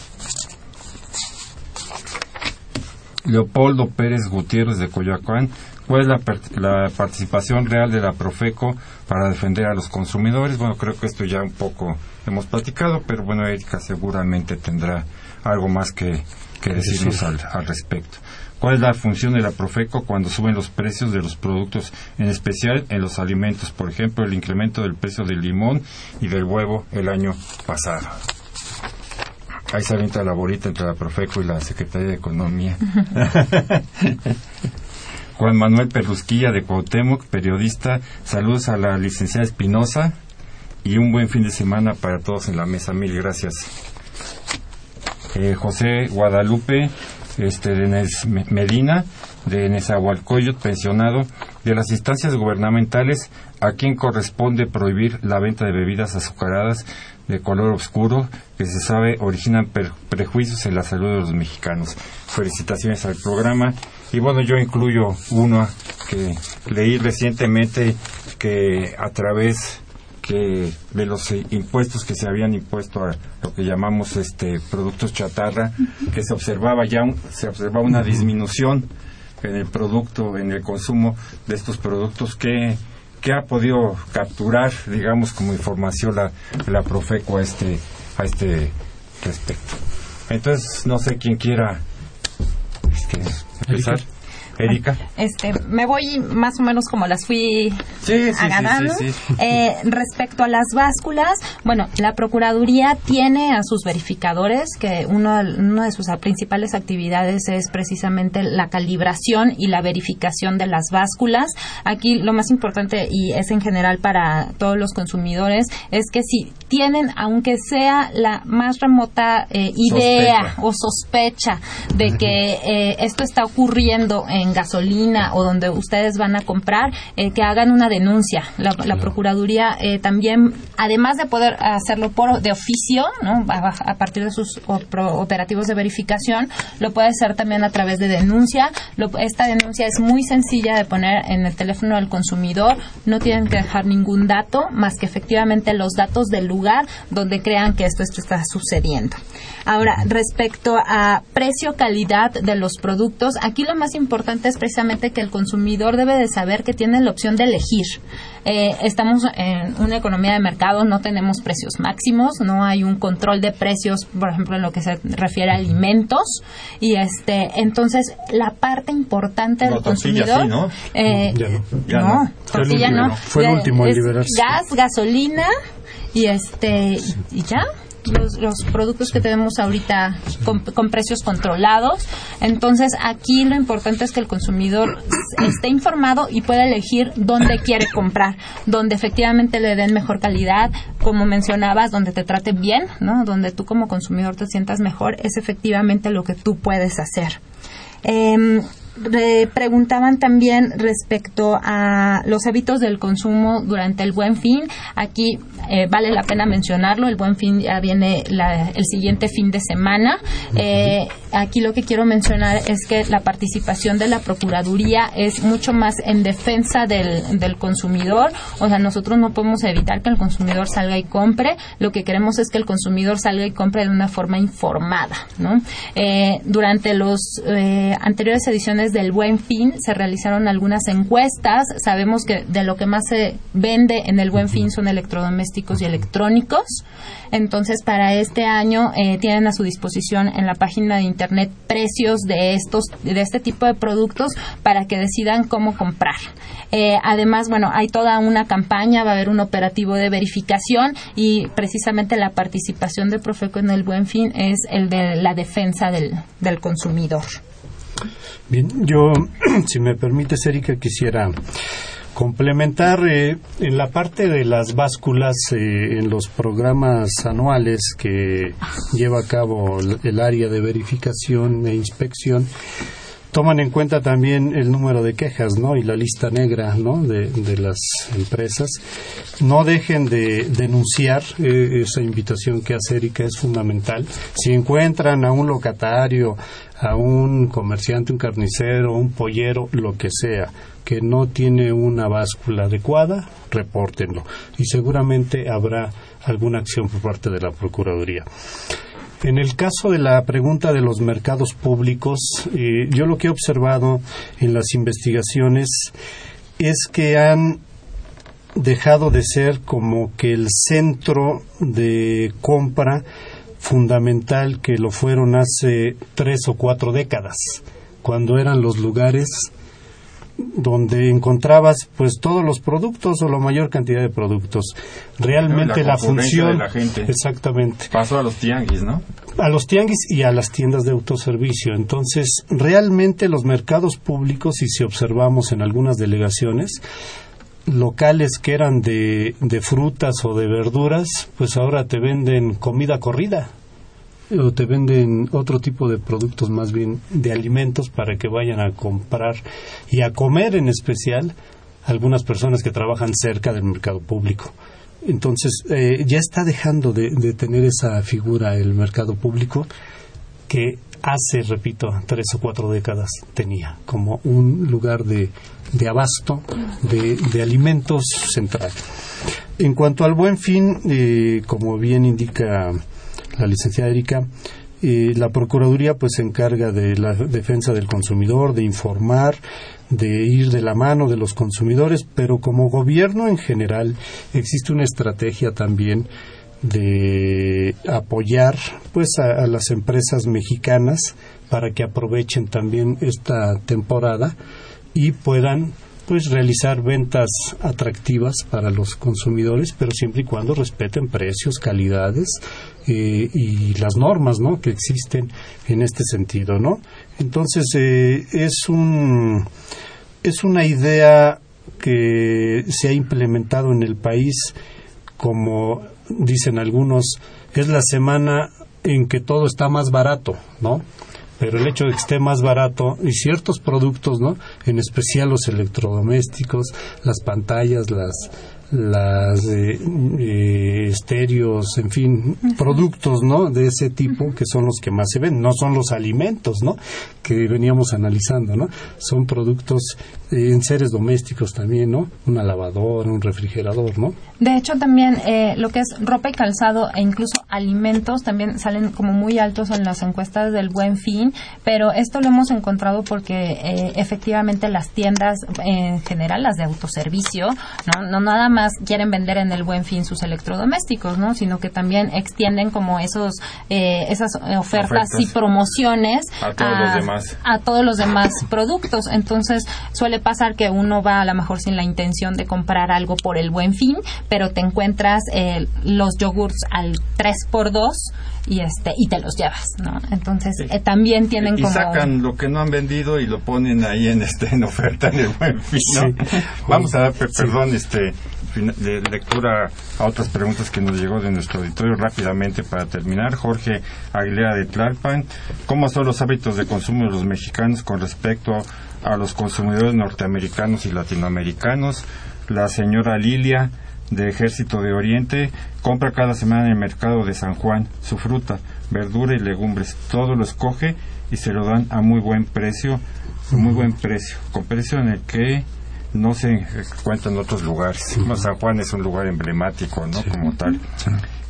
Leopoldo Pérez Gutiérrez de Coyoacán, ¿cuál es la, la participación real de la Profeco para defender a los consumidores? Bueno, creo que esto ya un poco hemos platicado, pero bueno, Erika seguramente tendrá algo más que, que decirnos al, al respecto. ¿Cuál es la función de la Profeco cuando suben los precios de los productos, en especial en los alimentos? Por ejemplo, el incremento del precio del limón y del huevo el año pasado. Ahí se avienta la bolita entre la Profeco y la Secretaría de Economía. Juan Manuel Perrusquilla de Cuauhtémoc, periodista. Saludos a la licenciada Espinosa y un buen fin de semana para todos en la mesa. Mil gracias. Eh, José Guadalupe este, de Medina, de Nezahualcóyotl, pensionado, de las instancias gubernamentales, ¿a quién corresponde prohibir la venta de bebidas azucaradas de color oscuro que se sabe originan prejuicios en la salud de los mexicanos. Felicitaciones al programa y bueno, yo incluyo uno que leí recientemente que a través que de los eh, impuestos que se habían impuesto a lo que llamamos este productos chatarra que se observaba ya un- se observaba una disminución en el producto en el consumo de estos productos que que ha podido capturar digamos como información la la Profeco a este a este respecto. Entonces no sé quién quiera este, empezar Erika Este, me voy más o menos como las fui sí, sí, agarrando. Eh, respecto a las básculas, bueno, la Procuraduría tiene a sus verificadores que uno, una de sus principales actividades es precisamente la calibración y la verificación de las básculas. Aquí lo más importante, y es en general para todos los consumidores, es que si tienen, aunque sea la más remota eh, idea Sospecha. o sospecha de que eh, esto está ocurriendo en gasolina o donde ustedes van a comprar, eh, que hagan una denuncia. La, la Procuraduría eh, también, además de poder hacerlo por de oficio, ¿no? a, a partir de sus operativos de verificación, lo puede hacer también a través de denuncia. Lo- esta denuncia es muy sencilla de poner en el teléfono del consumidor. No tienen que dejar ningún dato, más que efectivamente los datos del lugar donde crean que esto, esto está sucediendo. Ahora, respecto a precio-calidad de los productos, aquí lo más importante es precisamente que el consumidor debe de saber que tiene la opción de elegir. Eh, estamos en una economía de mercado, no tenemos precios máximos, no hay un control de precios, por ejemplo, en lo que se refiere a alimentos. Y este, entonces, la parte importante No, del tortilla consumidor. sí, ¿no? eh, Ya no. Ya no, no. Fue el tortilla último, no. fue el último en liberarse. Gas, gasolina y este y ya los, productos que tenemos ahorita con, precios controlados. Entonces, aquí lo importante es que el consumidor esté informado y pueda elegir dónde quiere comprar, donde efectivamente le den mejor calidad, como mencionabas, donde te traten bien, ¿no? Donde tú como consumidor te sientas mejor, es efectivamente lo que tú puedes hacer. Em, re- preguntaban también respecto a los hábitos del consumo durante el buen fin. Aquí eh, vale la pena mencionarlo. El buen fin ya viene la- el siguiente fin de semana. Eh, aquí lo que quiero mencionar es que la participación de la Procuraduría es mucho más en defensa del, del consumidor. O sea, nosotros no podemos evitar que el consumidor salga y compre. Lo que queremos es que el consumidor salga y compre de una forma informada. ¿no? Eh, durante los eh, anteriores ediciones del Buen Fin se realizaron algunas encuestas. Sabemos que de lo que más se vende en el Buen Fin son electrodomésticos y electrónicos. Entonces, para este año eh, tienen a su disposición en la página de internet precios de estos de este tipo de productos para que decidan cómo comprar. Eh, además, bueno, hay toda una campaña, va a haber un operativo de verificación y precisamente la participación de Profeco en el Buen Fin es el de la defensa del, del consumidor. Bien, yo, si me permites, Erika, quisiera complementar eh, en la parte de las básculas eh, en los programas anuales que lleva a cabo el, el área de verificación e inspección toman en cuenta también el número de quejas ¿no? y la lista negra ¿no? de, las empresas. No dejen de denunciar, eh, esa invitación que hace Erika es fundamental. Si encuentran a un locatario, a un comerciante, un carnicero, un pollero, lo que sea, que no tiene una báscula adecuada, repórtenlo. Y seguramente habrá alguna acción por parte de la Procuraduría. En el caso de la pregunta de los mercados públicos, eh, yo lo que he observado en las investigaciones es que han dejado de ser como que el centro de compra fundamental que lo fueron hace tres o cuatro décadas, cuando eran los lugares donde encontrabas pues todos los productos o la mayor cantidad de productos. Realmente La función de la gente. exactamente Pasó a los tianguis, ¿no? a los tianguis y a las tiendas de autoservicio. Entonces, realmente los mercados públicos, y si observamos en algunas delegaciones, locales que eran de, de frutas o de verduras, pues ahora te venden comida corrida o te venden otro tipo de productos más bien de alimentos para que vayan a comprar y a comer en especial algunas personas que trabajan cerca del mercado público. Entonces, eh, ya está dejando de, de tener esa figura el mercado público que hace, repito, tres o cuatro décadas tenía como un lugar de, de abasto de, de alimentos central. En cuanto al buen fin, eh, como bien indica la licenciada Erika, eh, la Procuraduría pues se encarga de la defensa del consumidor, de informar, de ir de la mano de los consumidores, pero como gobierno en general existe una estrategia también de apoyar pues a, a las empresas mexicanas para que aprovechen también esta temporada y puedan pues realizar ventas atractivas para los consumidores, pero siempre y cuando respeten precios, calidades eh, y las normas, ¿no? Que existen en este sentido, ¿no? Entonces eh, es un es una idea que se ha implementado en el país como dicen algunos es la semana en que todo está más barato, ¿no? Pero el hecho de que esté más barato y ciertos productos, ¿no? En especial los electrodomésticos, las pantallas, las las eh, eh, estéreos, en fin, productos, ¿no? De ese tipo que son los que más se ven, no son los alimentos, ¿no? Que veníamos analizando, ¿no? Son productos en seres domésticos también, ¿no? Una lavadora, un refrigerador, ¿no? De hecho, también eh, lo que es ropa y calzado e incluso alimentos también salen como muy altos en las encuestas del Buen Fin, pero esto lo hemos encontrado porque eh, efectivamente las tiendas en general, las de autoservicio, ¿no? no nada más quieren vender en el Buen Fin sus electrodomésticos, ¿no? Sino que también extienden como esos eh, esas ofertas, Ofertas. y promociones A todos los demás. a todos los demás productos. Entonces suele pasar que uno va a lo mejor sin la intención de comprar algo por el buen fin, pero te encuentras eh, los yogurts al 3x2 y este y te los llevas, ¿no? Entonces eh, también tienen y como sacan lo que no han vendido y lo ponen ahí en este en oferta en el buen fin ¿no? Sí. vamos a dar pe- perdón este de lectura a otras preguntas que nos llegó de nuestro auditorio rápidamente para terminar Jorge Aguilera de Tlalpan cómo son los hábitos de consumo de los mexicanos con respecto a los consumidores norteamericanos y latinoamericanos la señora Lilia de Ejército de Oriente compra cada semana en el mercado de San Juan su fruta, verdura y legumbres. Todo lo escoge y se lo dan a muy buen precio, muy buen precio, con precio en el que no se encuentra en otros lugares. San Juan es un lugar emblemático, ¿no? Como tal.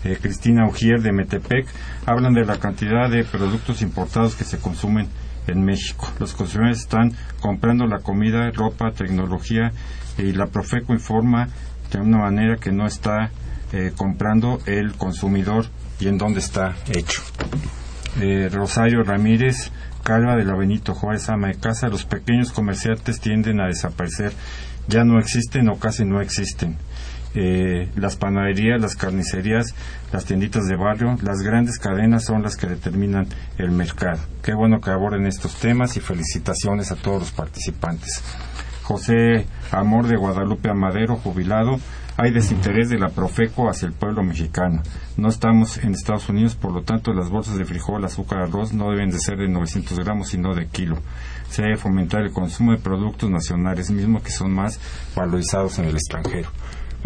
Eh, Cristina Ujier de Metepec hablan de la cantidad de productos importados que se consumen en México. Los consumidores están comprando la comida, ropa, tecnología y la Profeco informa de una manera que no está eh, comprando el consumidor y en dónde está hecho. Eh, Rosario Ramírez, Calva de la Benito Juárez, ama de casa, los pequeños comerciantes tienden a desaparecer, ya no existen o casi no existen. Eh, las panaderías, las carnicerías, las tienditas de barrio, las grandes cadenas son las que determinan el mercado. Qué bueno que aborden estos temas y felicitaciones a todos los participantes. José Amor de Guadalupe Amadero, jubilado, hay desinterés de la Profeco hacia el pueblo mexicano. No estamos en Estados Unidos, por lo tanto las bolsas de frijol, azúcar, arroz no deben de ser de 900 gramos, sino de kilo. Se debe fomentar el consumo de productos nacionales, mismo que son más valorizados en el extranjero.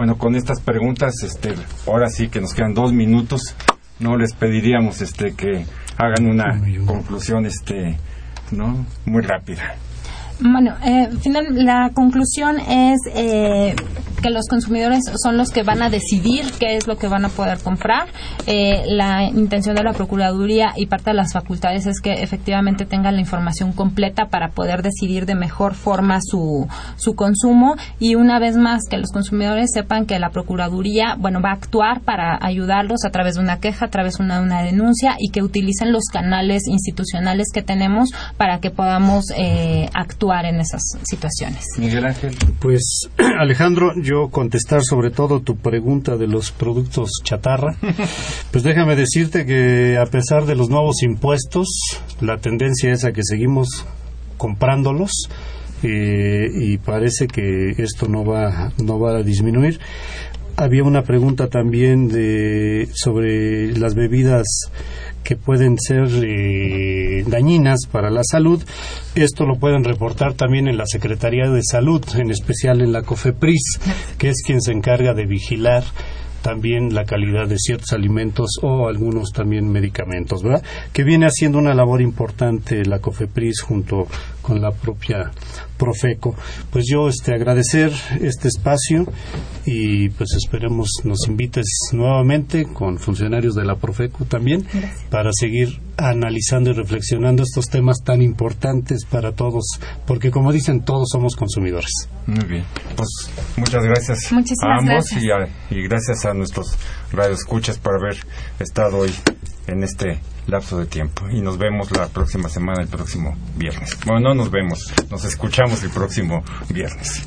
Bueno, con estas preguntas, este, ahora sí que nos quedan dos minutos, no les pediríamos este que hagan una conclusión, este, no, muy rápida. Bueno, eh, final, la conclusión es eh, que los consumidores son los que van a decidir qué es lo que van a poder comprar. Eh, la intención de la Procuraduría y parte de las facultades es que efectivamente tengan la información completa para poder decidir de mejor forma su, su consumo y una vez más que los consumidores sepan que la Procuraduría bueno va a actuar para ayudarlos a través de una queja, a través de una, una denuncia y que utilicen los canales institucionales que tenemos para que podamos eh, actuar en esas situaciones. Miguel Ángel. Pues Alejandro, yo contestar sobre todo tu pregunta de los productos chatarra. Pues déjame decirte que a pesar de los nuevos impuestos, la tendencia es a que seguimos comprándolos eh, y parece que esto no va no va a disminuir. Había una pregunta también de sobre las bebidas que pueden ser eh, dañinas para la salud. Esto lo pueden reportar también en la Secretaría de Salud, en especial en la COFEPRIS, que es quien se encarga de vigilar también la calidad de ciertos alimentos o algunos también medicamentos, ¿verdad? Que viene haciendo una labor importante la COFEPRIS junto con la propia Profeco. Pues yo este agradecer este espacio y pues esperemos nos invites nuevamente con funcionarios de la Profeco también para seguir analizando y reflexionando estos temas tan importantes para todos, porque como dicen todos somos consumidores. Muy bien. Pues muchas gracias Muchísimas a ambos gracias. Y, a- y gracias a nuestros radioescuchas por haber estado hoy en este lapso de tiempo. Y nos vemos la próxima semana, el próximo viernes. Bueno, no nos vemos, nos escuchamos el próximo viernes.